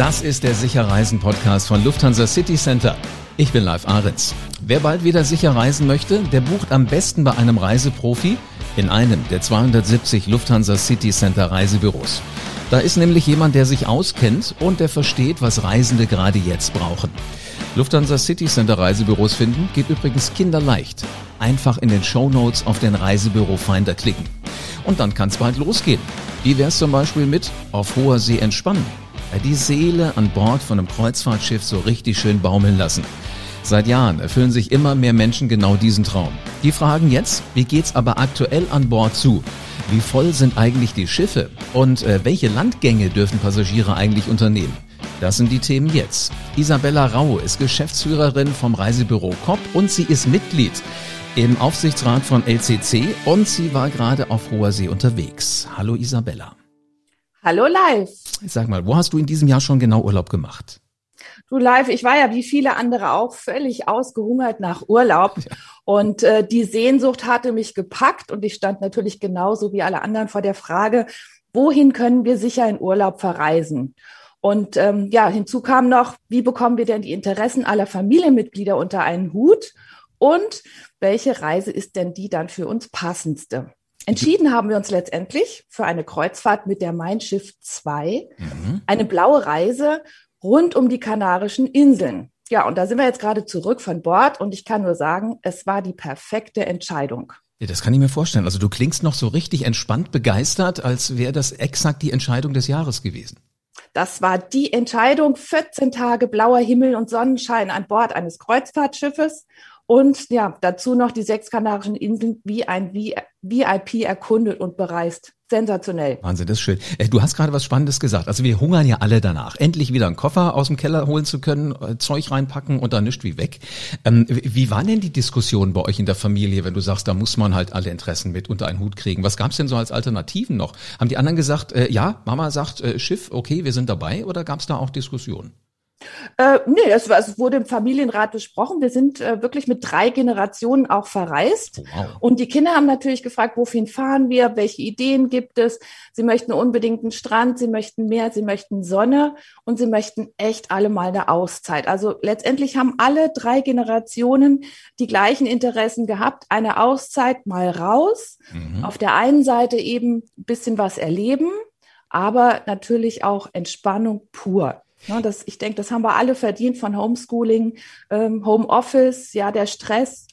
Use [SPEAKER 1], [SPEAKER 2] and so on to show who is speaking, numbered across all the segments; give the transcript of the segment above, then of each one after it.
[SPEAKER 1] Das ist der Sicherreisen-Podcast von Lufthansa City Center. Ich bin Live Ahrens. Wer bald wieder sicher reisen möchte, der bucht am besten bei einem Reiseprofi in einem der 270 Lufthansa City Center Reisebüros. Da ist nämlich jemand, der sich auskennt und der versteht, was Reisende gerade jetzt brauchen. Lufthansa City Center Reisebüros finden geht übrigens kinderleicht. Einfach in den Show Notes auf den Reisebüro Finder klicken. Und dann kann es bald losgehen. Wie wär's zum Beispiel mit auf hoher See entspannen? Die Seele an Bord von einem Kreuzfahrtschiff so richtig schön baumeln lassen. Seit Jahren erfüllen sich immer mehr Menschen genau diesen Traum. Die fragen jetzt, wie geht's aber aktuell an Bord zu? Wie voll sind eigentlich die Schiffe? Und äh, welche Landgänge dürfen Passagiere eigentlich unternehmen? Das sind die Themen jetzt. Isabella Rau ist Geschäftsführerin vom Reisebüro Kopp und sie ist Mitglied im Aufsichtsrat von LCC und sie war gerade auf hoher See unterwegs. Hallo Isabella.
[SPEAKER 2] Hallo live.
[SPEAKER 1] Sag mal, wo hast du in diesem Jahr schon genau Urlaub gemacht?
[SPEAKER 2] Du live, ich war ja wie viele andere auch völlig ausgehungert nach Urlaub ja. und äh, die Sehnsucht hatte mich gepackt und ich stand natürlich genauso wie alle anderen vor der Frage, wohin können wir sicher in Urlaub verreisen? Und ähm, ja, hinzu kam noch, wie bekommen wir denn die Interessen aller Familienmitglieder unter einen Hut? Und welche Reise ist denn die dann für uns passendste? Entschieden haben wir uns letztendlich für eine Kreuzfahrt mit der Mein Schiff 2, mhm. eine blaue Reise rund um die Kanarischen Inseln. Ja, und da sind wir jetzt gerade zurück von Bord und ich kann nur sagen, es war die perfekte Entscheidung.
[SPEAKER 1] Ja, das kann ich mir vorstellen. Also du klingst noch so richtig entspannt begeistert, als wäre das exakt die Entscheidung des Jahres gewesen.
[SPEAKER 2] Das war die Entscheidung, 14 Tage blauer Himmel und Sonnenschein an Bord eines Kreuzfahrtschiffes und ja, dazu noch die sechs Kanarischen Inseln wie ein VIP erkundet und bereist. Sensationell.
[SPEAKER 1] Wahnsinn, das ist schön. Äh, du hast gerade was Spannendes gesagt. Also wir hungern ja alle danach, endlich wieder einen Koffer aus dem Keller holen zu können, äh, Zeug reinpacken und dann nischt wie weg. Ähm, wie war denn die Diskussion bei euch in der Familie, wenn du sagst, da muss man halt alle Interessen mit unter einen Hut kriegen? Was gab es denn so als Alternativen noch? Haben die anderen gesagt, äh, ja, Mama sagt Schiff, okay, wir sind dabei, oder gab es da auch Diskussionen?
[SPEAKER 2] Äh, nee, es, es, wurde im Familienrat besprochen. Wir sind äh, wirklich mit drei Generationen auch verreist. Wow. Und die Kinder haben natürlich gefragt, wohin fahren wir, welche Ideen gibt es. Sie möchten unbedingt einen Strand, sie möchten Meer, sie möchten Sonne und sie möchten echt alle mal eine Auszeit. Also letztendlich haben alle drei Generationen die gleichen Interessen gehabt. Eine Auszeit mal raus. Mhm. Auf der einen Seite eben ein bisschen was erleben, aber natürlich auch Entspannung pur. Ja, das, ich denke, das haben wir alle verdient von Homeschooling, ähm, Homeoffice, ja, der Stress.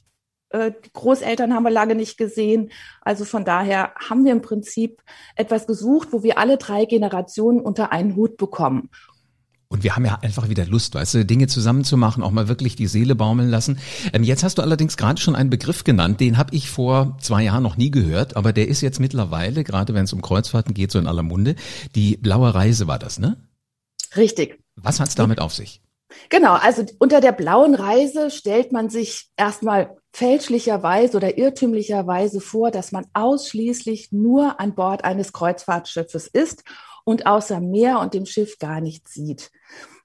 [SPEAKER 2] Äh, Großeltern haben wir lange nicht gesehen. Also von daher haben wir im Prinzip etwas gesucht, wo wir alle drei Generationen unter einen Hut bekommen.
[SPEAKER 1] Und wir haben ja einfach wieder Lust, weißt du, Dinge zusammenzumachen, auch mal wirklich die Seele baumeln lassen. Ähm, jetzt hast du allerdings gerade schon einen Begriff genannt, den habe ich vor zwei Jahren noch nie gehört, aber der ist jetzt mittlerweile, gerade wenn es um Kreuzfahrten geht, so in aller Munde. Die blaue Reise war das, ne?
[SPEAKER 2] Richtig.
[SPEAKER 1] Was hat's damit auf sich?
[SPEAKER 2] Genau, also unter der blauen Reise stellt man sich erstmal fälschlicherweise oder irrtümlicherweise vor, dass man ausschließlich nur an Bord eines Kreuzfahrtschiffes ist und außer Meer und dem Schiff gar nichts sieht.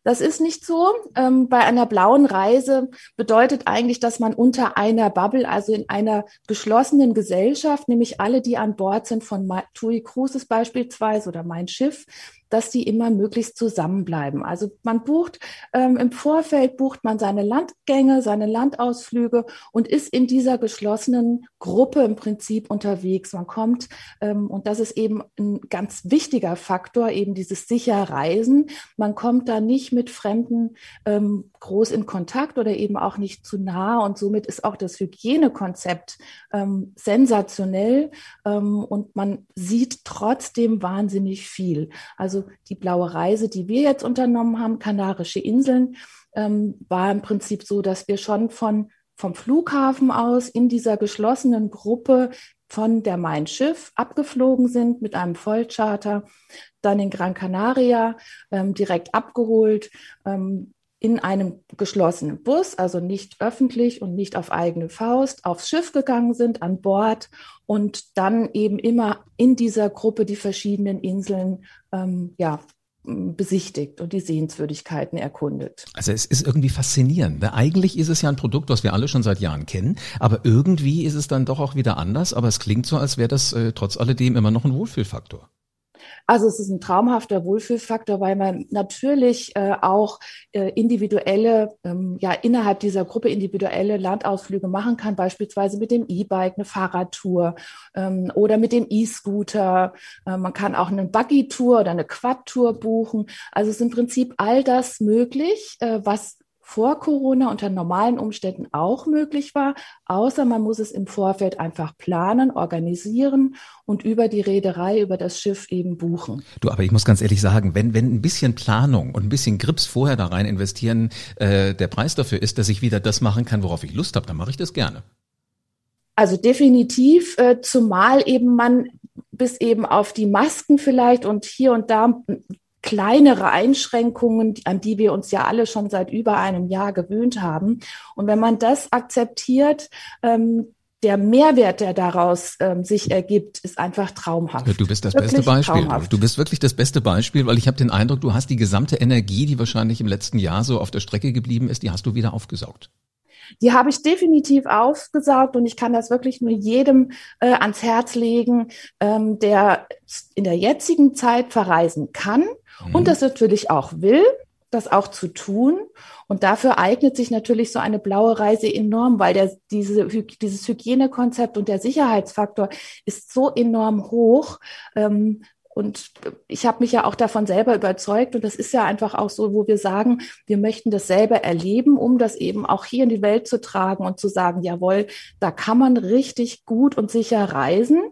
[SPEAKER 2] Das ist nicht so. Ähm, bei einer blauen Reise bedeutet eigentlich, dass man unter einer Bubble, also in einer geschlossenen Gesellschaft, nämlich alle, die an Bord sind von TUI Cruises beispielsweise oder mein Schiff, dass die immer möglichst zusammenbleiben. Also man bucht ähm, im Vorfeld bucht man seine Landgänge, seine Landausflüge und ist in dieser geschlossenen Gruppe im Prinzip unterwegs. Man kommt ähm, und das ist eben ein ganz wichtiger Faktor, eben dieses sicher Reisen. Man kommt da nicht mit Fremden ähm, groß in Kontakt oder eben auch nicht zu nah und somit ist auch das Hygienekonzept ähm, sensationell ähm, und man sieht trotzdem wahnsinnig viel. Also die blaue Reise, die wir jetzt unternommen haben, Kanarische Inseln, ähm, war im Prinzip so, dass wir schon von vom Flughafen aus in dieser geschlossenen Gruppe von der Mein Schiff abgeflogen sind mit einem Vollcharter, dann in Gran Canaria ähm, direkt abgeholt, ähm, in einem geschlossenen Bus, also nicht öffentlich und nicht auf eigene Faust, aufs Schiff gegangen sind, an Bord und dann eben immer in dieser Gruppe die verschiedenen Inseln ähm, ja, besichtigt und die Sehenswürdigkeiten erkundet.
[SPEAKER 1] Also es ist irgendwie faszinierend. Ne? Eigentlich ist es ja ein Produkt, was wir alle schon seit Jahren kennen, aber irgendwie ist es dann doch auch wieder anders. Aber es klingt so, als wäre das äh, trotz alledem immer noch ein Wohlfühlfaktor.
[SPEAKER 2] Also es ist ein traumhafter Wohlfühlfaktor, weil man natürlich äh, auch äh, individuelle, ähm, ja innerhalb dieser Gruppe individuelle Landausflüge machen kann, beispielsweise mit dem E-Bike eine Fahrradtour ähm, oder mit dem E-Scooter. Äh, man kann auch eine Buggy-Tour oder eine Quad-Tour buchen. Also es ist im Prinzip all das möglich, äh, was vor Corona unter normalen Umständen auch möglich war, außer man muss es im Vorfeld einfach planen, organisieren und über die Reederei, über das Schiff eben buchen.
[SPEAKER 1] Du, aber ich muss ganz ehrlich sagen, wenn, wenn ein bisschen Planung und ein bisschen Grips vorher da rein investieren, äh, der Preis dafür ist, dass ich wieder das machen kann, worauf ich Lust habe, dann mache ich das gerne.
[SPEAKER 2] Also definitiv, äh, zumal eben man bis eben auf die Masken vielleicht und hier und da kleinere Einschränkungen, an die wir uns ja alle schon seit über einem Jahr gewöhnt haben. Und wenn man das akzeptiert, ähm, der Mehrwert, der daraus ähm, sich ergibt, ist einfach traumhaft.
[SPEAKER 1] Du bist das wirklich beste Beispiel. Traumhaft. Du bist wirklich das beste Beispiel, weil ich habe den Eindruck, du hast die gesamte Energie, die wahrscheinlich im letzten Jahr so auf der Strecke geblieben ist, die hast du wieder aufgesaugt.
[SPEAKER 2] Die habe ich definitiv aufgesaugt und ich kann das wirklich nur jedem äh, ans Herz legen, ähm, der in der jetzigen Zeit verreisen kann mhm. und das natürlich auch will, das auch zu tun. Und dafür eignet sich natürlich so eine blaue Reise enorm, weil der, diese, dieses Hygienekonzept und der Sicherheitsfaktor ist so enorm hoch. Ähm, und ich habe mich ja auch davon selber überzeugt. Und das ist ja einfach auch so, wo wir sagen, wir möchten das selber erleben, um das eben auch hier in die Welt zu tragen und zu sagen, jawohl, da kann man richtig gut und sicher reisen.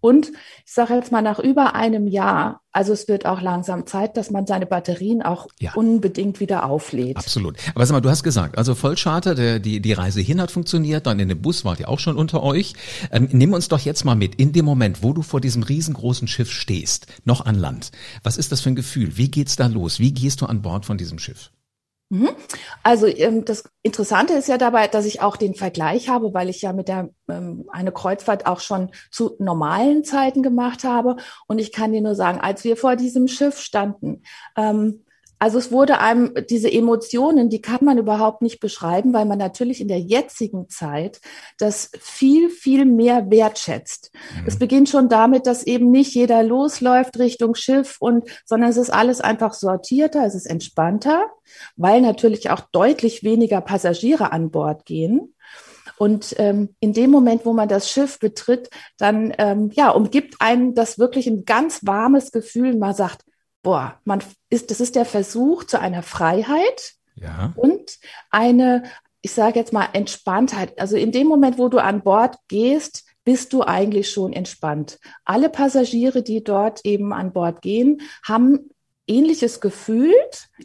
[SPEAKER 2] Und ich sage jetzt mal nach über einem Jahr, also es wird auch langsam Zeit, dass man seine Batterien auch ja. unbedingt wieder auflädt.
[SPEAKER 1] Absolut. Aber sag mal, du hast gesagt, also Vollcharter, der, die, die Reise hin hat funktioniert, dann in dem Bus wart ihr auch schon unter euch. Ähm, nimm uns doch jetzt mal mit in dem Moment, wo du vor diesem riesengroßen Schiff stehst, noch an Land. Was ist das für ein Gefühl? Wie geht's da los? Wie gehst du an Bord von diesem Schiff?
[SPEAKER 2] Mhm. Also ähm, das Interessante ist ja dabei, dass ich auch den Vergleich habe, weil ich ja mit der ähm, eine Kreuzfahrt auch schon zu normalen Zeiten gemacht habe. Und ich kann dir nur sagen, als wir vor diesem Schiff standen, ähm, also es wurde einem diese Emotionen, die kann man überhaupt nicht beschreiben, weil man natürlich in der jetzigen Zeit das viel, viel mehr wertschätzt. Mhm. Es beginnt schon damit, dass eben nicht jeder losläuft Richtung Schiff und, sondern es ist alles einfach sortierter, es ist entspannter, weil natürlich auch deutlich weniger Passagiere an Bord gehen. Und ähm, in dem Moment, wo man das Schiff betritt, dann ähm, ja umgibt einen das wirklich ein ganz warmes Gefühl. Man sagt, boah, man ist, das ist der Versuch zu einer Freiheit ja. und eine, ich sage jetzt mal, Entspanntheit. Also in dem Moment, wo du an Bord gehst, bist du eigentlich schon entspannt. Alle Passagiere, die dort eben an Bord gehen, haben ähnliches Gefühl.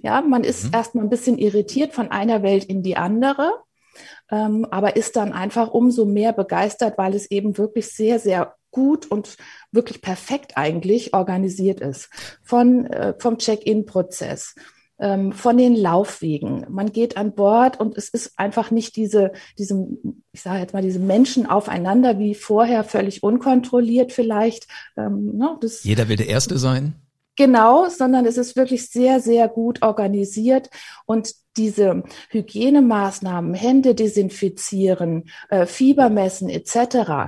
[SPEAKER 2] Ja, man ist mhm. erstmal ein bisschen irritiert von einer Welt in die andere. Ähm, aber ist dann einfach umso mehr begeistert, weil es eben wirklich sehr, sehr gut und wirklich perfekt eigentlich organisiert ist. Von, äh, vom Check-in-Prozess, ähm, von den Laufwegen. Man geht an Bord und es ist einfach nicht diese, diese, ich sage jetzt mal, diese Menschen aufeinander wie vorher, völlig unkontrolliert vielleicht.
[SPEAKER 1] Ähm, ne, das, Jeder will der Erste sein.
[SPEAKER 2] Genau, sondern es ist wirklich sehr, sehr gut organisiert und diese Hygienemaßnahmen, Hände desinfizieren, äh, Fieber messen etc.,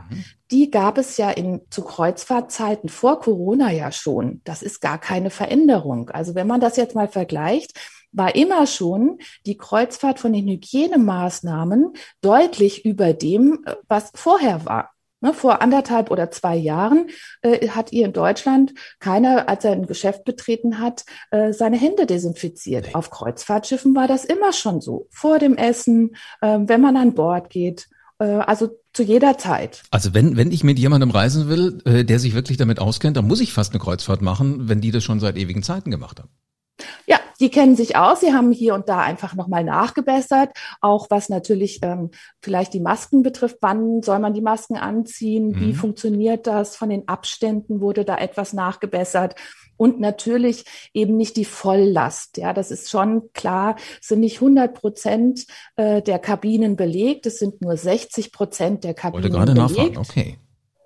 [SPEAKER 2] mhm. Die gab es ja in, zu Kreuzfahrtzeiten vor Corona ja schon. Das ist gar keine Veränderung. Also wenn man das jetzt mal vergleicht, war immer schon die Kreuzfahrt von den Hygienemaßnahmen deutlich über dem, äh, was vorher war. Ne, vor anderthalb oder zwei Jahren äh, hat ihr in Deutschland keiner, als er ein Geschäft betreten hat, äh, seine Hände desinfiziert. Auf Kreuzfahrtschiffen war das immer schon so. Vor dem Essen, äh, wenn man an Bord geht. Äh, also zu jeder Zeit.
[SPEAKER 1] Also wenn, wenn ich mit jemandem reisen will, äh, der sich wirklich damit auskennt, dann muss ich fast eine Kreuzfahrt machen, wenn die das schon seit ewigen Zeiten gemacht haben.
[SPEAKER 2] Ja, die kennen sich aus. Sie haben hier und da einfach nochmal nachgebessert. Auch was natürlich ähm, vielleicht die Masken betrifft. Wann soll man die Masken anziehen? Mhm. Wie funktioniert das? Von den Abständen wurde da etwas nachgebessert. Und natürlich eben nicht die Volllast. Ja, das ist schon klar. Es sind nicht 100 Prozent äh, der Kabinen belegt. Es sind nur 60 Prozent der Kabinen Wollte gerade belegt. nachfragen. Okay.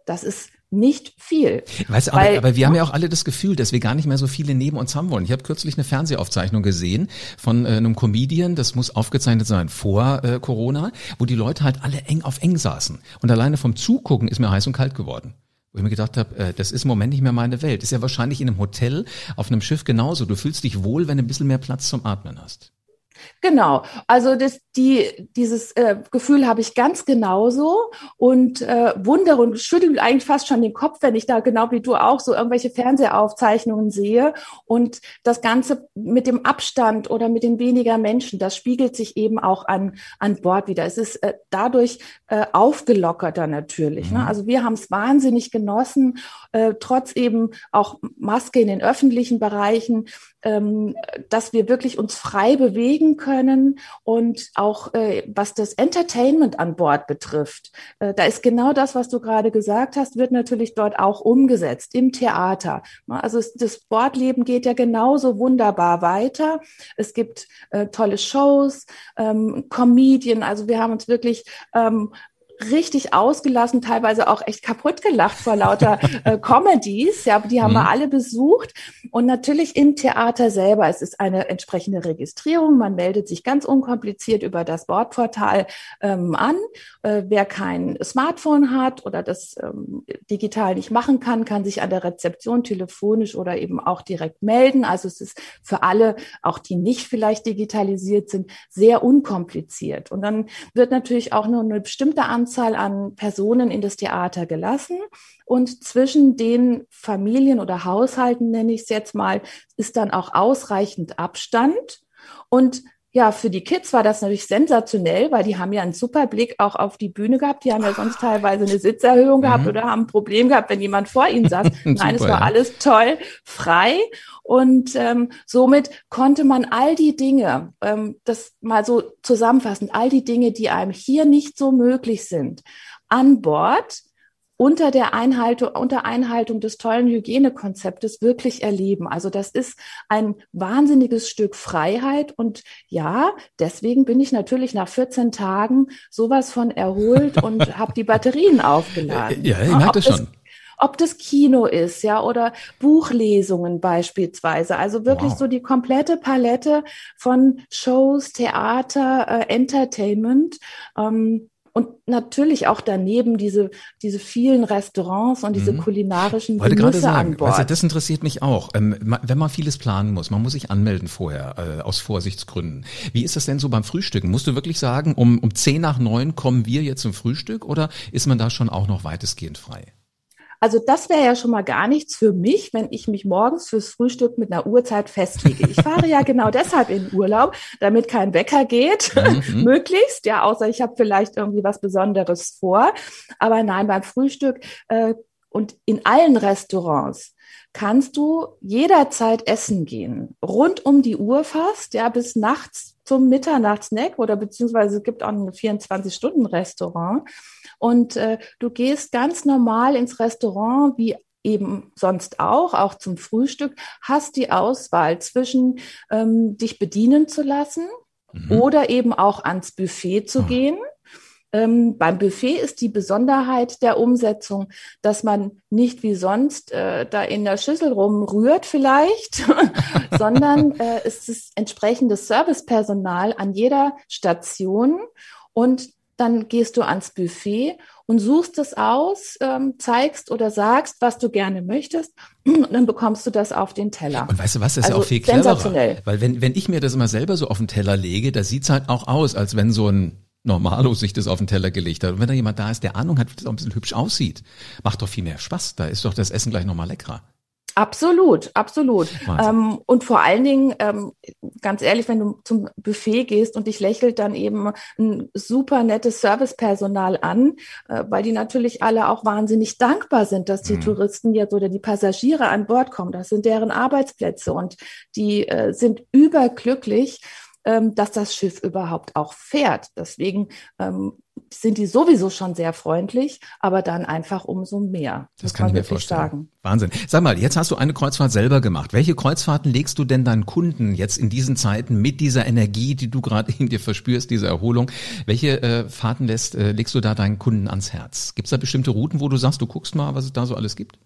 [SPEAKER 2] Das ist nicht viel.
[SPEAKER 1] Weißt, aber, weil, aber wir haben ja auch alle das Gefühl, dass wir gar nicht mehr so viele neben uns haben wollen. Ich habe kürzlich eine Fernsehaufzeichnung gesehen von äh, einem Comedian, das muss aufgezeichnet sein vor äh, Corona, wo die Leute halt alle eng auf eng saßen. Und alleine vom Zugucken ist mir heiß und kalt geworden. Wo ich mir gedacht habe, äh, das ist im Moment nicht mehr meine Welt. Ist ja wahrscheinlich in einem Hotel, auf einem Schiff genauso. Du fühlst dich wohl, wenn du ein bisschen mehr Platz zum Atmen hast.
[SPEAKER 2] Genau, also das, die, dieses äh, Gefühl habe ich ganz genauso und äh, wundere und schüttel eigentlich fast schon den Kopf, wenn ich da genau wie du auch so irgendwelche Fernsehaufzeichnungen sehe und das Ganze mit dem Abstand oder mit den weniger Menschen, das spiegelt sich eben auch an, an Bord wieder. Es ist äh, dadurch äh, aufgelockerter natürlich. Ne? Mhm. Ne? Also wir haben es wahnsinnig genossen, äh, trotz eben auch Maske in den öffentlichen Bereichen dass wir wirklich uns frei bewegen können und auch äh, was das Entertainment an Bord betrifft. Äh, da ist genau das, was du gerade gesagt hast, wird natürlich dort auch umgesetzt im Theater. Also es, das Bordleben geht ja genauso wunderbar weiter. Es gibt äh, tolle Shows, ähm, Comedien. Also wir haben uns wirklich ähm, richtig ausgelassen, teilweise auch echt kaputt gelacht vor lauter äh, Comedies. Ja, die haben mhm. wir alle besucht. Und natürlich im Theater selber. Es ist eine entsprechende Registrierung. Man meldet sich ganz unkompliziert über das Bordportal ähm, an. Äh, wer kein Smartphone hat oder das ähm, digital nicht machen kann, kann sich an der Rezeption telefonisch oder eben auch direkt melden. Also es ist für alle, auch die nicht vielleicht digitalisiert sind, sehr unkompliziert. Und dann wird natürlich auch nur eine bestimmte Anzahl an Personen in das Theater gelassen. Und zwischen den Familien oder Haushalten, nenne ich es jetzt mal, ist dann auch ausreichend Abstand. Und ja, für die Kids war das natürlich sensationell, weil die haben ja einen super Blick auch auf die Bühne gehabt. Die haben ja sonst teilweise eine Sitzerhöhung gehabt mhm. oder haben ein Problem gehabt, wenn jemand vor ihnen saß. Nein, es war ja. alles toll, frei. Und ähm, somit konnte man all die Dinge, ähm, das mal so zusammenfassend, all die Dinge, die einem hier nicht so möglich sind, an Bord unter der Einhaltung, unter Einhaltung des tollen Hygienekonzeptes wirklich erleben. Also das ist ein wahnsinniges Stück Freiheit. Und ja, deswegen bin ich natürlich nach 14 Tagen sowas von erholt und habe die Batterien aufgeladen.
[SPEAKER 1] Ja, ich merke das schon
[SPEAKER 2] ob das Kino ist, ja, oder Buchlesungen beispielsweise. Also wirklich wow. so die komplette Palette von Shows, Theater, äh, Entertainment. Ähm, und natürlich auch daneben diese, diese vielen Restaurants und diese mhm. kulinarischen
[SPEAKER 1] Wollte Genüsse sagen, an Bord. Also das interessiert mich auch. Ähm, wenn man vieles planen muss, man muss sich anmelden vorher, äh, aus Vorsichtsgründen. Wie ist das denn so beim Frühstücken? Musst du wirklich sagen, um, um zehn nach neun kommen wir jetzt zum Frühstück oder ist man da schon auch noch weitestgehend frei?
[SPEAKER 2] Also das wäre ja schon mal gar nichts für mich, wenn ich mich morgens fürs Frühstück mit einer Uhrzeit festlege. Ich fahre ja genau deshalb in Urlaub, damit kein Wecker geht, mhm. möglichst. Ja, außer ich habe vielleicht irgendwie was Besonderes vor. Aber nein, beim Frühstück äh, und in allen Restaurants kannst du jederzeit essen gehen. Rund um die Uhr fast, ja, bis nachts zum Mitternachtsnack oder beziehungsweise es gibt auch ein 24-Stunden-Restaurant. Und äh, du gehst ganz normal ins Restaurant, wie eben sonst auch, auch zum Frühstück, hast die Auswahl zwischen ähm, dich bedienen zu lassen mhm. oder eben auch ans Buffet zu oh. gehen. Ähm, beim Buffet ist die Besonderheit der Umsetzung, dass man nicht wie sonst äh, da in der Schüssel rumrührt vielleicht, sondern äh, es ist entsprechendes Servicepersonal an jeder Station und dann gehst du ans Buffet und suchst es aus, ähm, zeigst oder sagst, was du gerne möchtest, und dann bekommst du das auf den Teller.
[SPEAKER 1] Und weißt du was, das ist also ja auch viel cleverer. Weil wenn, wenn ich mir das immer selber so auf den Teller lege, da sieht's halt auch aus, als wenn so ein Normalo sich das auf den Teller gelegt hat. Und wenn da jemand da ist, der Ahnung hat, wie das auch ein bisschen hübsch aussieht, macht doch viel mehr Spaß. Da ist doch das Essen gleich nochmal leckerer.
[SPEAKER 2] Absolut, absolut. Ähm, und vor allen Dingen, ähm, ganz ehrlich, wenn du zum Buffet gehst und dich lächelt dann eben ein super nettes Servicepersonal an, äh, weil die natürlich alle auch wahnsinnig dankbar sind, dass die mhm. Touristen jetzt oder die Passagiere an Bord kommen. Das sind deren Arbeitsplätze und die äh, sind überglücklich, ähm, dass das Schiff überhaupt auch fährt. Deswegen ähm, sind die sowieso schon sehr freundlich, aber dann einfach umso mehr.
[SPEAKER 1] Das kann ich mir vorstellen. Sagen. Wahnsinn. Sag mal, jetzt hast du eine Kreuzfahrt selber gemacht. Welche Kreuzfahrten legst du denn deinen Kunden jetzt in diesen Zeiten mit dieser Energie, die du gerade in dir verspürst, diese Erholung? Welche äh, Fahrten lässt, äh, legst du da deinen Kunden ans Herz? Gibt es da bestimmte Routen, wo du sagst, du guckst mal, was es da so alles gibt?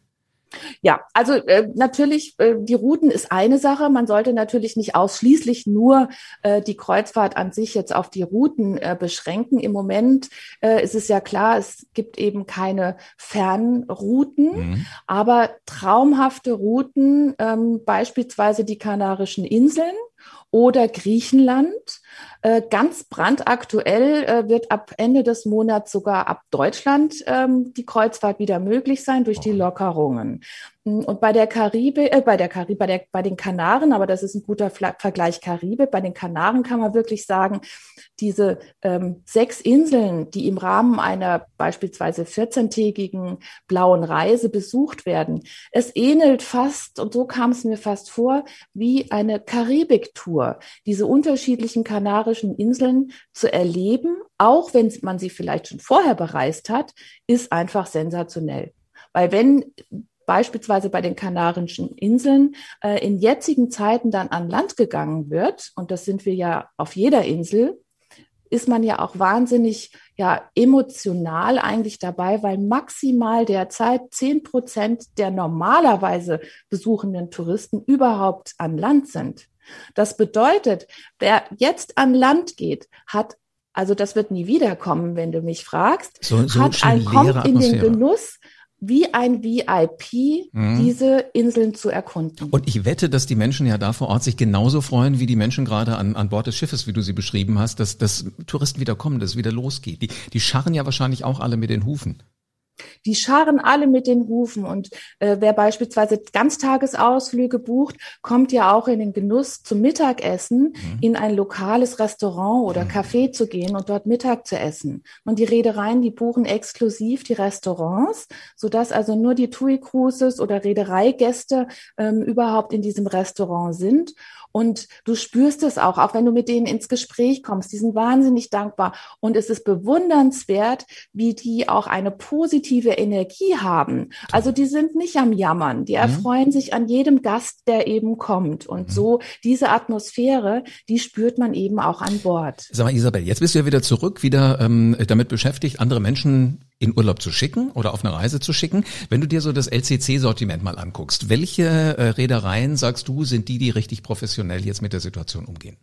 [SPEAKER 2] Ja, also äh, natürlich, äh, die Routen ist eine Sache. Man sollte natürlich nicht ausschließlich nur äh, die Kreuzfahrt an sich jetzt auf die Routen äh, beschränken. Im Moment äh, ist es ja klar, es gibt eben keine Fernrouten, mhm. aber traumhafte Routen, ähm, beispielsweise die Kanarischen Inseln oder Griechenland. Äh, ganz brandaktuell äh, wird ab Ende des Monats sogar ab Deutschland ähm, die Kreuzfahrt wieder möglich sein durch die Lockerungen. Mm, und bei der Karibik, äh, bei der Karibik, bei, der, bei den Kanaren, aber das ist ein guter Vergleich Karibik, bei den Kanaren kann man wirklich sagen, diese ähm, sechs Inseln, die im Rahmen einer beispielsweise 14-tägigen blauen Reise besucht werden, es ähnelt fast, und so kam es mir fast vor, wie eine Karibik-Tour, diese unterschiedlichen kanarischen Inseln zu erleben, auch wenn man sie vielleicht schon vorher bereist hat, ist einfach sensationell. Weil wenn beispielsweise bei den Kanarischen Inseln äh, in jetzigen Zeiten dann an Land gegangen wird, und das sind wir ja auf jeder Insel, ist man ja auch wahnsinnig ja emotional eigentlich dabei, weil maximal derzeit zehn Prozent der normalerweise besuchenden Touristen überhaupt an Land sind. Das bedeutet, wer jetzt an Land geht, hat also das wird nie wiederkommen, wenn du mich fragst, so, so hat ein, kommt in den Genuss wie ein VIP mhm. diese Inseln zu erkunden.
[SPEAKER 1] Und ich wette, dass die Menschen ja da vor Ort sich genauso freuen, wie die Menschen gerade an, an Bord des Schiffes, wie du sie beschrieben hast, dass, dass Touristen wieder kommen, dass es wieder losgeht. Die, die scharren ja wahrscheinlich auch alle mit den Hufen.
[SPEAKER 2] Die scharen alle mit den Hufen und äh, wer beispielsweise Ganztagesausflüge bucht, kommt ja auch in den Genuss zum Mittagessen mhm. in ein lokales Restaurant oder mhm. Café zu gehen und dort Mittag zu essen. Und die Reedereien, die buchen exklusiv die Restaurants, sodass also nur die TUI Cruises oder Reedereigäste ähm, überhaupt in diesem Restaurant sind. Und du spürst es auch, auch wenn du mit denen ins Gespräch kommst. Die sind wahnsinnig dankbar. Und es ist bewundernswert, wie die auch eine positive Energie haben. Also die sind nicht am Jammern. Die mhm. erfreuen sich an jedem Gast, der eben kommt. Und mhm. so diese Atmosphäre, die spürt man eben auch an Bord.
[SPEAKER 1] Sag mal, Isabel, jetzt bist du ja wieder zurück, wieder ähm, damit beschäftigt, andere Menschen in Urlaub zu schicken oder auf eine Reise zu schicken. Wenn du dir so das LCC-Sortiment mal anguckst, welche äh, Reedereien, sagst du, sind die, die richtig professionell jetzt mit der Situation umgehen?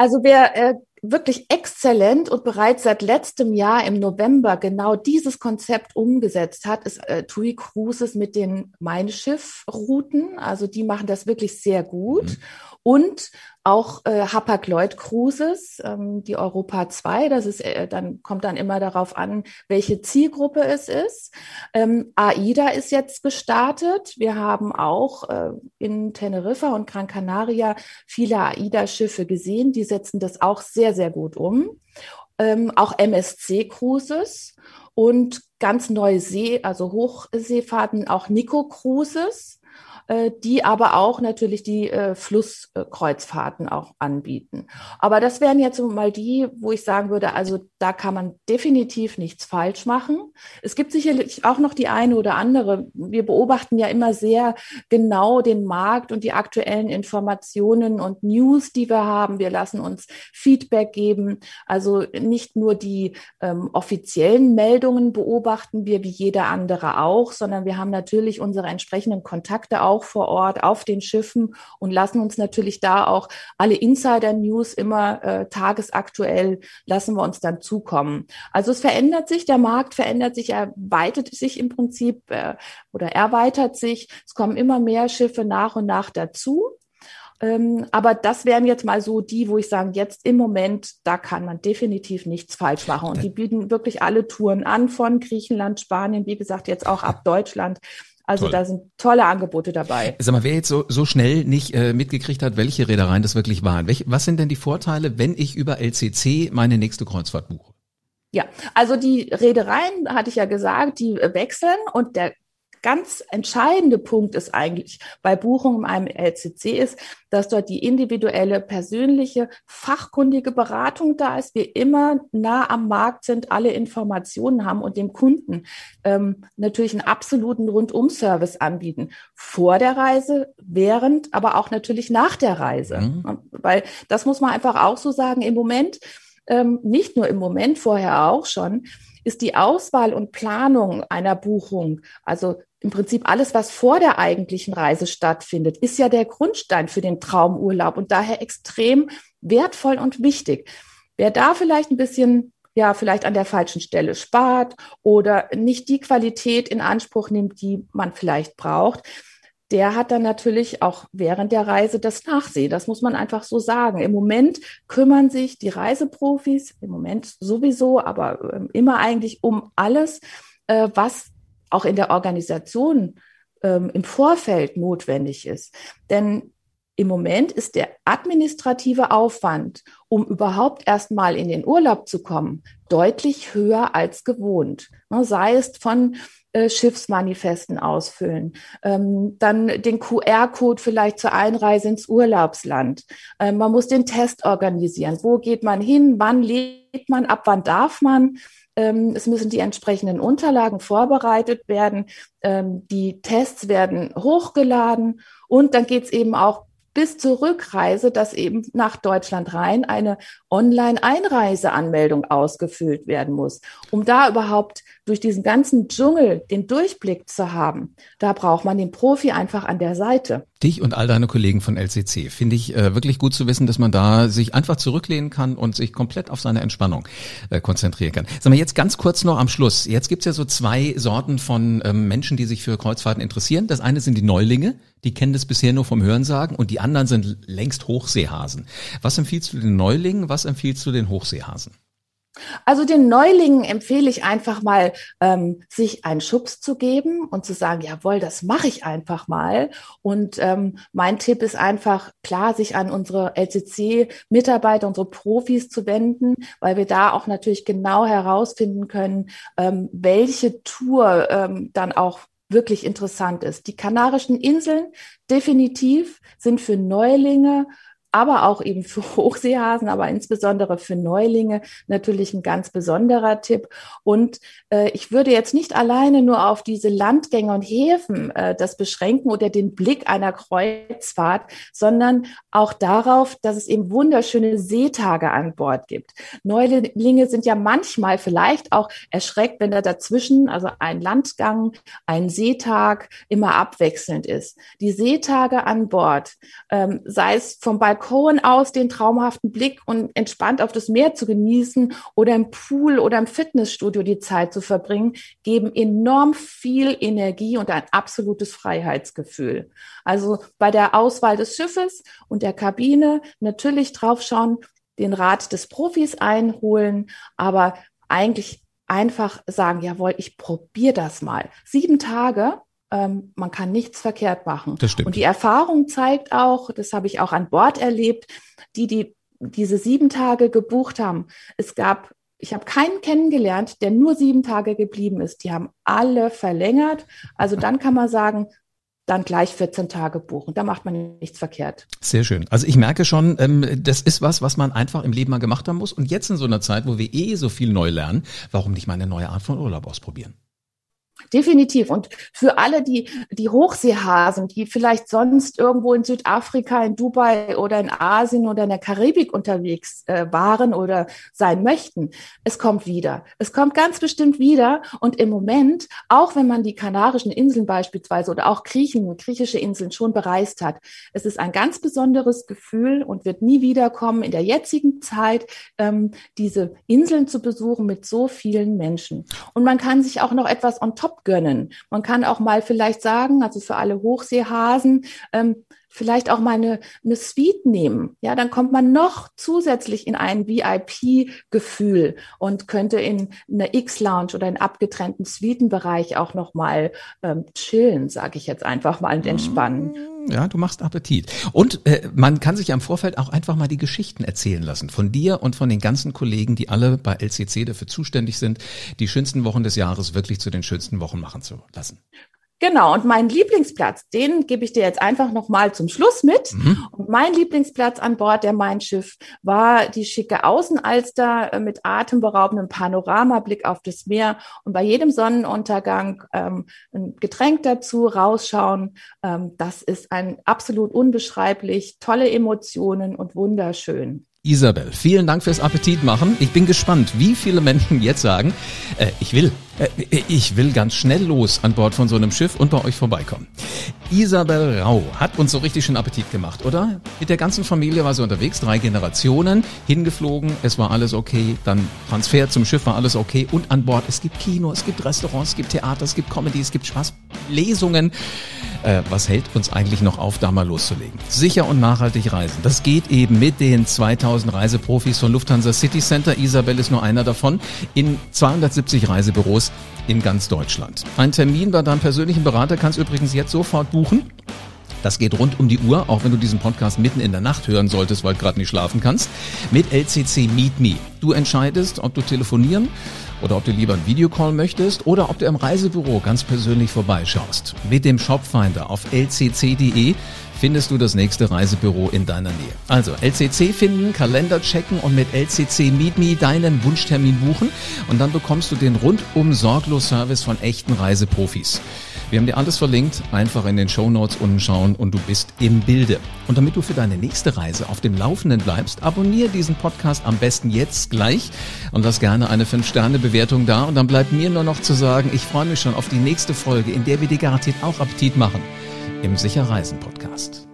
[SPEAKER 2] Also wer äh, wirklich exzellent und bereits seit letztem Jahr im November genau dieses Konzept umgesetzt hat, ist äh, TUI Cruises mit den Mein Schiff-Routen. Also die machen das wirklich sehr gut. Mhm. Und auch äh, Hapag-Lloyd Cruises, ähm, die Europa 2, das ist, äh, dann kommt dann immer darauf an, welche Zielgruppe es ist. Ähm, AIDA ist jetzt gestartet. Wir haben auch äh, in Teneriffa und Gran Canaria viele AIDA-Schiffe gesehen. Die setzen das auch sehr, sehr gut um. Ähm, auch MSC Cruises und ganz neue See, also Hochseefahrten, auch Nico Cruises die aber auch natürlich die äh, Flusskreuzfahrten auch anbieten. Aber das wären jetzt mal die, wo ich sagen würde, also da kann man definitiv nichts falsch machen. Es gibt sicherlich auch noch die eine oder andere. Wir beobachten ja immer sehr genau den Markt und die aktuellen Informationen und News, die wir haben. Wir lassen uns Feedback geben. Also nicht nur die ähm, offiziellen Meldungen beobachten wir wie jeder andere auch, sondern wir haben natürlich unsere entsprechenden Kontakte auch auch vor Ort auf den Schiffen und lassen uns natürlich da auch alle Insider-News immer äh, tagesaktuell, lassen wir uns dann zukommen. Also es verändert sich, der Markt verändert sich, er weitet sich im Prinzip äh, oder erweitert sich. Es kommen immer mehr Schiffe nach und nach dazu. Ähm, aber das wären jetzt mal so die, wo ich sage, jetzt im Moment, da kann man definitiv nichts falsch machen. Und die bieten wirklich alle Touren an von Griechenland, Spanien, wie gesagt, jetzt auch ab Deutschland. Also Toll. da sind tolle Angebote dabei.
[SPEAKER 1] Sag mal, wer jetzt so, so schnell nicht äh, mitgekriegt hat, welche Reedereien das wirklich waren, welche, was sind denn die Vorteile, wenn ich über LCC meine nächste Kreuzfahrt buche?
[SPEAKER 2] Ja, also die Reedereien, hatte ich ja gesagt, die wechseln und der ganz entscheidende Punkt ist eigentlich bei Buchungen im einem LCC ist, dass dort die individuelle, persönliche, fachkundige Beratung da ist. Wir immer nah am Markt sind, alle Informationen haben und dem Kunden ähm, natürlich einen absoluten Rundum-Service anbieten. Vor der Reise, während, aber auch natürlich nach der Reise. Mhm. Weil das muss man einfach auch so sagen, im Moment, ähm, nicht nur im Moment, vorher auch schon, ist die Auswahl und Planung einer Buchung, also im Prinzip alles, was vor der eigentlichen Reise stattfindet, ist ja der Grundstein für den Traumurlaub und daher extrem wertvoll und wichtig. Wer da vielleicht ein bisschen ja, vielleicht an der falschen Stelle spart oder nicht die Qualität in Anspruch nimmt, die man vielleicht braucht, der hat dann natürlich auch während der Reise das Nachsehen. Das muss man einfach so sagen. Im Moment kümmern sich die Reiseprofis, im Moment sowieso, aber ähm, immer eigentlich um alles, äh, was auch in der Organisation ähm, im Vorfeld notwendig ist. Denn im Moment ist der administrative Aufwand, um überhaupt erst mal in den Urlaub zu kommen, deutlich höher als gewohnt. Ne, sei es von äh, Schiffsmanifesten ausfüllen, ähm, dann den QR-Code vielleicht zur Einreise ins Urlaubsland. Ähm, man muss den Test organisieren. Wo geht man hin? Wann lädt man? Ab wann darf man? Ähm, es müssen die entsprechenden Unterlagen vorbereitet werden. Ähm, die Tests werden hochgeladen und dann geht es eben auch bis zur Rückreise, dass eben nach Deutschland rein eine Online-Einreiseanmeldung ausgefüllt werden muss. Um da überhaupt durch diesen ganzen Dschungel den Durchblick zu haben, da braucht man den Profi einfach an der Seite.
[SPEAKER 1] Dich und all deine Kollegen von LCC finde ich äh, wirklich gut zu wissen, dass man da sich einfach zurücklehnen kann und sich komplett auf seine Entspannung äh, konzentrieren kann. Sag mal jetzt ganz kurz noch am Schluss. Jetzt gibt's ja so zwei Sorten von ähm, Menschen, die sich für Kreuzfahrten interessieren. Das eine sind die Neulinge, die kennen das bisher nur vom Hörensagen und die anderen sind längst Hochseehasen. Was empfiehlst du den Neulingen? Was empfiehlst du den Hochseehasen?
[SPEAKER 2] Also den Neulingen empfehle ich einfach mal, ähm, sich einen Schubs zu geben und zu sagen, jawohl, das mache ich einfach mal. Und ähm, mein Tipp ist einfach, klar, sich an unsere LCC-Mitarbeiter, unsere Profis zu wenden, weil wir da auch natürlich genau herausfinden können, ähm, welche Tour ähm, dann auch wirklich interessant ist. Die Kanarischen Inseln definitiv sind für Neulinge aber auch eben für Hochseehasen, aber insbesondere für Neulinge natürlich ein ganz besonderer Tipp. Und äh, ich würde jetzt nicht alleine nur auf diese Landgänge und Häfen äh, das beschränken oder den Blick einer Kreuzfahrt, sondern auch darauf, dass es eben wunderschöne Seetage an Bord gibt. Neulinge sind ja manchmal vielleicht auch erschreckt, wenn da dazwischen, also ein Landgang, ein Seetag immer abwechselnd ist. Die Seetage an Bord, ähm, sei es vom Balkon Balkon aus den traumhaften Blick und entspannt auf das Meer zu genießen oder im Pool oder im Fitnessstudio die Zeit zu verbringen, geben enorm viel Energie und ein absolutes Freiheitsgefühl. Also bei der Auswahl des Schiffes und der Kabine natürlich draufschauen, den Rat des Profis einholen, aber eigentlich einfach sagen, jawohl, ich probiere das mal. Sieben Tage ähm, man kann nichts verkehrt machen.
[SPEAKER 1] Das stimmt.
[SPEAKER 2] Und die Erfahrung zeigt auch, das habe ich auch an Bord erlebt, die, die diese sieben Tage gebucht haben. Es gab ich habe keinen kennengelernt, der nur sieben Tage geblieben ist. Die haben alle verlängert. Also dann kann man sagen, dann gleich 14 Tage buchen. Da macht man nichts verkehrt.
[SPEAKER 1] Sehr schön. Also ich merke schon, ähm, das ist was, was man einfach im Leben mal gemacht haben muss. Und jetzt in so einer Zeit, wo wir eh so viel neu lernen, warum nicht mal eine neue Art von Urlaub ausprobieren?
[SPEAKER 2] Definitiv. Und für alle, die, die Hochseehasen, die vielleicht sonst irgendwo in Südafrika, in Dubai oder in Asien oder in der Karibik unterwegs äh, waren oder sein möchten, es kommt wieder. Es kommt ganz bestimmt wieder. Und im Moment, auch wenn man die Kanarischen Inseln beispielsweise oder auch Griechen, griechische Inseln schon bereist hat, es ist ein ganz besonderes Gefühl und wird nie wiederkommen in der jetzigen Zeit, ähm, diese Inseln zu besuchen mit so vielen Menschen. Und man kann sich auch noch etwas on top Job gönnen. Man kann auch mal vielleicht sagen, also für alle Hochseehasen, ähm, vielleicht auch mal eine, eine Suite nehmen. Ja, dann kommt man noch zusätzlich in ein VIP-Gefühl und könnte in eine X-Lounge oder in abgetrennten Suitenbereich auch noch mal ähm, chillen, sage ich jetzt einfach mal und entspannen.
[SPEAKER 1] Ja, du machst Appetit. Und äh, man kann sich am Vorfeld auch einfach mal die Geschichten erzählen lassen. Von dir und von den ganzen Kollegen, die alle bei LCC dafür zuständig sind, die schönsten Wochen des Jahres wirklich zu den schönsten Wochen machen zu lassen.
[SPEAKER 2] Genau, und mein Lieblingsplatz, den gebe ich dir jetzt einfach nochmal zum Schluss mit. Mhm. Und mein Lieblingsplatz an Bord der Mein Schiff war die schicke Außenalster äh, mit atemberaubendem Panoramablick auf das Meer und bei jedem Sonnenuntergang ähm, ein Getränk dazu, rausschauen. Ähm, das ist ein absolut unbeschreiblich, tolle Emotionen und wunderschön.
[SPEAKER 1] Isabel, vielen Dank fürs Appetit machen. Ich bin gespannt, wie viele Menschen jetzt sagen, äh, ich will ich will ganz schnell los an Bord von so einem Schiff und bei euch vorbeikommen. Isabel Rau hat uns so richtig schön Appetit gemacht, oder? Mit der ganzen Familie war sie unterwegs, drei Generationen, hingeflogen, es war alles okay, dann Transfer zum Schiff war alles okay und an Bord, es gibt Kino, es gibt Restaurants, es gibt Theater, es gibt Comedy, es gibt Spaß, Lesungen. Äh, was hält uns eigentlich noch auf, da mal loszulegen? Sicher und nachhaltig reisen. Das geht eben mit den 2000 Reiseprofis von Lufthansa City Center. Isabel ist nur einer davon. In 270 Reisebüros in ganz Deutschland. Ein Termin bei deinem persönlichen Berater kannst du übrigens jetzt sofort buchen. Das geht rund um die Uhr, auch wenn du diesen Podcast mitten in der Nacht hören solltest, weil du gerade nicht schlafen kannst. Mit LCC Meet Me. Du entscheidest, ob du telefonieren oder ob du lieber einen Videocall möchtest oder ob du im Reisebüro ganz persönlich vorbeischaust. Mit dem Shopfinder auf lcc.de findest du das nächste Reisebüro in deiner Nähe. Also LCC finden, Kalender checken und mit LCC Meet Me deinen Wunschtermin buchen und dann bekommst du den rundum sorglos Service von echten Reiseprofis. Wir haben dir alles verlinkt, einfach in den Show Notes unten schauen und du bist im Bilde. Und damit du für deine nächste Reise auf dem Laufenden bleibst, abonniere diesen Podcast am besten jetzt gleich und lass gerne eine 5-Sterne-Bewertung da. Und dann bleibt mir nur noch zu sagen, ich freue mich schon auf die nächste Folge, in der wir dir garantiert auch Appetit machen im Sicher Reisen Podcast.